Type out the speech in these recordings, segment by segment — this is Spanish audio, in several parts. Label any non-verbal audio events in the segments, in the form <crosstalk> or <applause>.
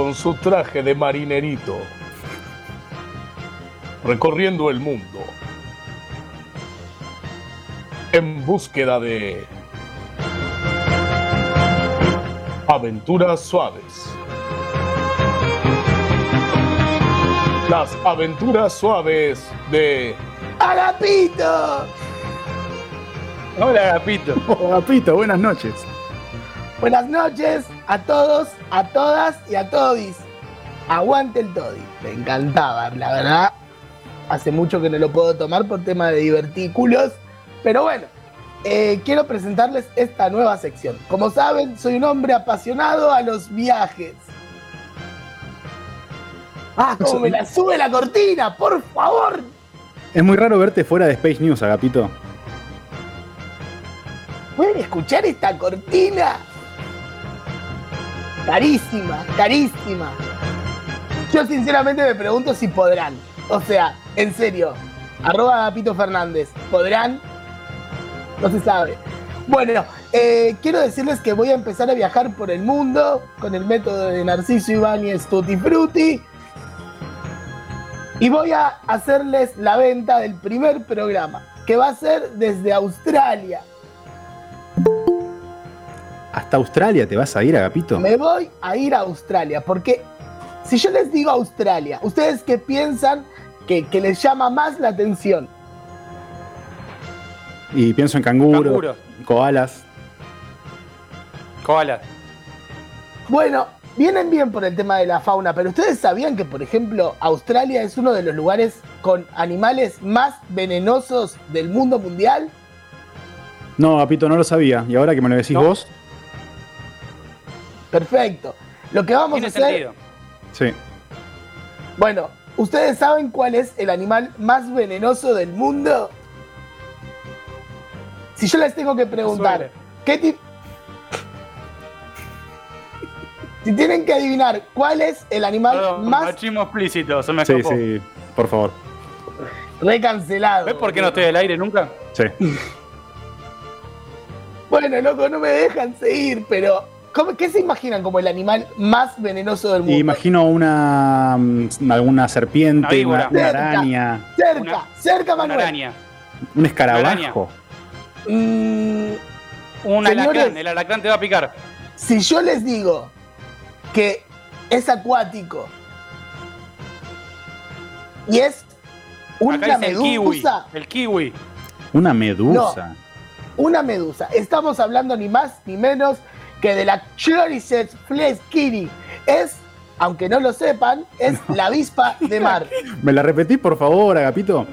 con su traje de marinerito, recorriendo el mundo en búsqueda de aventuras suaves. Las aventuras suaves de ¡Agapito! Hola, Agapito. Oh, Agapito, buenas noches. Buenas noches a todos, a todas y a todis. Aguante el todi. Me encantaba, la verdad. Hace mucho que no lo puedo tomar por tema de divertículos. Pero bueno, eh, quiero presentarles esta nueva sección. Como saben, soy un hombre apasionado a los viajes. Ah, como me la sube la cortina, por favor. Es muy raro verte fuera de Space News, Agapito. ¿Pueden escuchar esta cortina? Carísima, carísima. Yo sinceramente me pregunto si podrán. O sea, en serio, arroba Agapito Fernández, ¿podrán? No se sabe. Bueno, eh, quiero decirles que voy a empezar a viajar por el mundo con el método de Narciso Ibáñez Tutti Frutti. Y voy a hacerles la venta del primer programa, que va a ser desde Australia. ¿Hasta Australia te vas a ir, Agapito? Me voy a ir a Australia, porque si yo les digo Australia, ¿ustedes qué piensan que, que les llama más la atención? Y pienso en canguro, Canguro. koalas. Koala. Bueno, vienen bien por el tema de la fauna, pero ¿ustedes sabían que, por ejemplo, Australia es uno de los lugares con animales más venenosos del mundo mundial? No, Agapito, no lo sabía. Y ahora que me lo decís No. vos, Perfecto. Lo que vamos a Tiene hacer, sentido. sí. bueno, ¿ustedes saben cuál es el animal más venenoso del mundo? Si yo les tengo que preguntar. ¿qué tipo... Si tienen que adivinar cuál es el animal más machismo explícito, se me Sí, sí, por favor. recancelado. ¿Ves por qué no estoy al aire nunca? Sí. <laughs> Bueno, loco, no me dejan seguir, pero ¿cómo- ¿qué se imaginan como el animal más venenoso del mundo? Imagino una mm, alguna serpiente, Una una, una Cerca. araña, cerca, una- cerca, Una Manuel. araña. un escarabajo. Mm, Un Señores. alacrán. El alacrán te va a picar. si yo les digo que es acuático y es una el kiwi. medusa, El kiwi. Una medusa. una medusa, estamos hablando ni más ni menos que de la Choriceps fleskiri. Es, aunque no lo sepan, es la avispa de mar. <laughs> ¿Me la repetís, por favor, Agapito?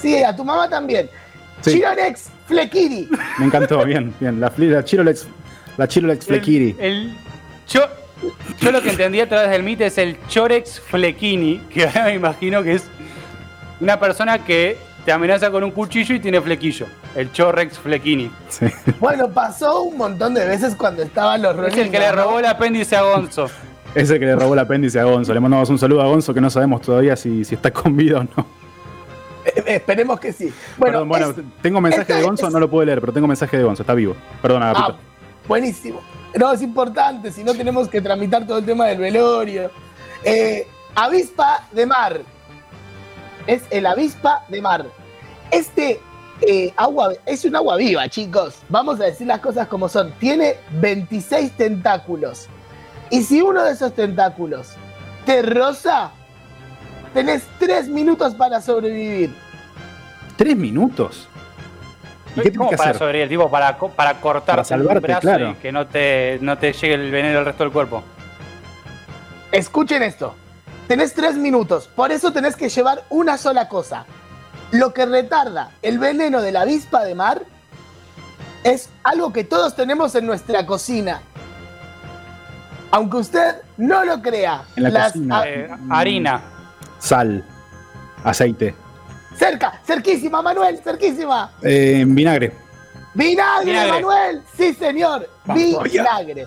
Sí, a tu mamá también. Sí. Chironex flekiri. Me encantó, bien, bien. La, la Chirolex, la Chirolex Flekiri. El, el cho- yo lo que entendí a través del mito es el Chorex Flequini, que ahora me imagino que es una persona que te amenaza con un cuchillo y tiene flequillo. El Chorex Flequini. Sí. <laughs> Bueno, pasó un montón de veces cuando estaban los Es el que le robó el apéndice a Gonzo. <laughs> Es el que le robó el apéndice a Gonzo. Le mandamos un saludo a Gonzo que no sabemos todavía si, si está con vida o no. <laughs> Eh, Esperemos que sí. Bueno, Perdón, bueno, es- tengo mensaje esta de Gonzo, es- no lo puedo leer, pero tengo mensaje de Gonzo, está vivo. Perdón, Ah, Agapito. buenísimo. No, es importante, si no tenemos que tramitar todo el tema del velorio. Eh, avispa de mar. Es el avispa de mar. Este eh, agua es un agua viva, chicos. Vamos a decir las cosas como son. Tiene 26 tentáculos. Y si uno de esos tentáculos te roza, tenés 3 minutos para sobrevivir. ¿Tres minutos? ¿Y qué ¿Cómo tienes que para hacer? sobrevivir? Tipo, para, para cortarte Para salvarte, el brazo claro. y que no te, no te llegue el veneno al resto del cuerpo. Escuchen esto. Tenés tres minutos, por eso tenés que llevar una sola cosa. Lo que retarda el veneno de la avispa de mar es algo que todos tenemos en nuestra cocina. Aunque usted no lo crea. En la las- cocina. Eh, harina. Sal, aceite, cerca, cerquísima, Manuel, cerquísima. eh, vinagre. Vinagre, Vinagre. Manuel. Sí, señor. Vamos, Vinagre.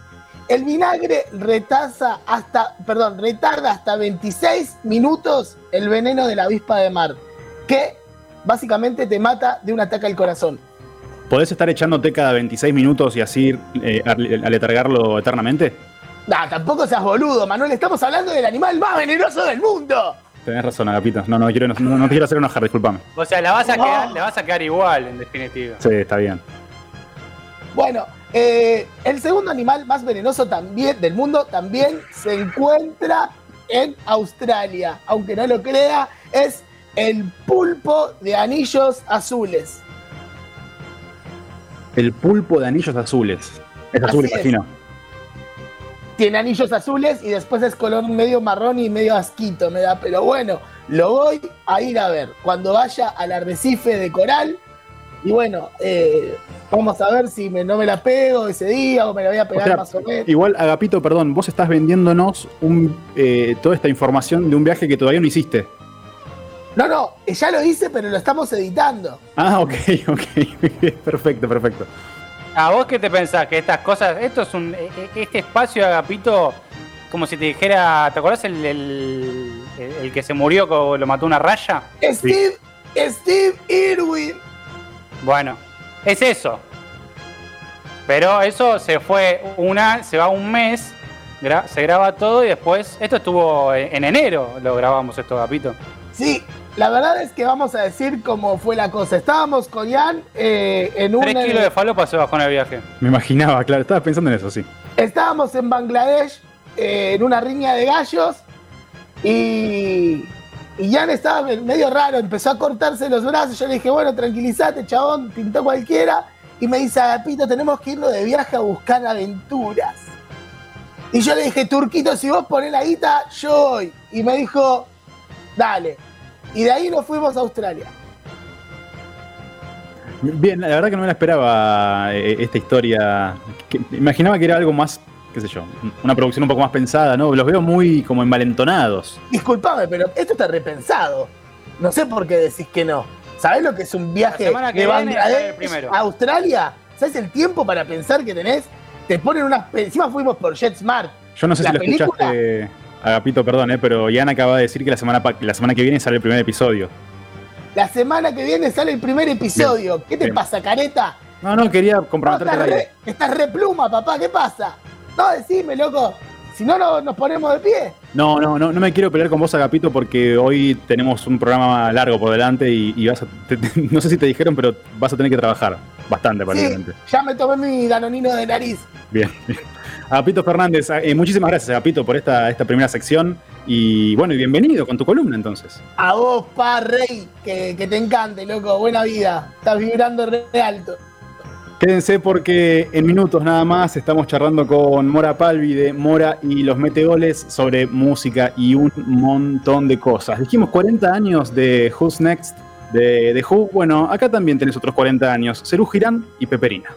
El vinagre retasa hasta, perdón, retarda hasta 26 minutos el veneno de la avispa de mar, que básicamente te mata de un ataque al corazón. ¿Podés estar echándote cada 26 minutos y así eh, ale- aletargarlo eternamente? Nah, tampoco seas boludo, Manuel. Estamos hablando del animal más venenoso del mundo. Tenés razón, Agapito. No, no, quiero, no, no te quiero hacer enojar, disculpame. O sea, la vas a No. quedar, la vas a quedar igual, en definitiva. Sí, está bien. Bueno, eh, el segundo animal más venenoso también del mundo también se encuentra en Australia. Aunque no lo crea, es el pulpo de anillos azules. El pulpo de anillos azules. Es azul, Así es. imagino. Tiene anillos azules y después es color medio marrón y medio asquito, me da. Pero bueno, lo voy a ir a ver cuando vaya al arrecife de coral. Y bueno, eh, vamos a ver si me- no me la pego ese día o me la voy a O pegar sea, más o menos. igual, Agapito, perdón, vos estás vendiéndonos un, eh, toda esta información de un viaje que todavía no hiciste. No, no, ya lo hice, pero lo estamos editando. Ah, ok, <laughs> ok. perfecto, perfecto. ¿A vos qué te pensás? Que estas cosas, esto es un, e- e- este espacio Agapito, como si te dijera, ¿te acordás el, el, que se murió, que lo mató una raya? Steve, Steve Irwin. Bueno, es eso. Pero eso se fue una, se va un mes, gra- se graba todo y después, esto estuvo en enero, lo grabamos esto, Agapito. Sí, la verdad es que vamos a decir cómo fue la cosa. Estábamos con Ian eh, en un. Tres kilos de falopa se bajó en el viaje. Me imaginaba, claro, estaba pensando en eso, sí. Estábamos en Bangladesh eh, en una riña de gallos y, y Jan estaba me- medio raro, empezó a cortarse los brazos. Yo le dije, bueno, tranquilízate, chabón, pintó cualquiera. Y me dice, Agapito, tenemos que irnos de viaje a buscar aventuras. Y yo le dije, Turquito, si vos ponés la guita, yo voy. Y me dijo, dale. Y de ahí nos fuimos a Australia. Bien, la verdad que no me la esperaba eh, esta historia. Que- imaginaba que era algo más, qué sé yo, una producción un poco más pensada, ¿no? Los veo muy como envalentonados. Disculpame, pero esto está repensado. No sé por qué decís que no. ¿Sabés lo que es un viaje de Bangladesh a Australia? ¿Sabes el tiempo para pensar que tenés? Te ponen unas. Encima fuimos por JetSmart. Yo no sé La si lo película- escuchaste, Agapito, perdón, eh, pero Ian acaba de decir que la semana, la semana que viene sale el primer episodio. La semana que viene sale el primer episodio. ¿Qué te bien. pasa, careta? No, no, quería No, comprometerte estás, re, estás re pluma, papá. ¿Qué pasa? No, decime, loco. Si no, no nos ponemos de pie. No, no, no, no me quiero pelear con vos, Agapito, porque hoy tenemos un programa largo por delante y, y vas a, te- te- <laughs> no sé si te dijeron, pero vas a tener que trabajar bastante, Sí, aparentemente. ya me tomé mi danonino de nariz. Bien. Agapito Fernández, eh, muchísimas gracias, Agapito, por esta, esta primera sección. Y bueno, y bienvenido con tu columna entonces. A vos, pa, rey, que, que te encante, loco. Buena vida. Estás vibrando re alto. Quédense porque en minutos nada más estamos charlando con Mora Palvi de Mora y los Meteoles sobre música y un montón de cosas. Dijimos 40 años de Who's Next de, de Who. Bueno, acá también tenés otros 40 años. Cerú Girán y Peperina.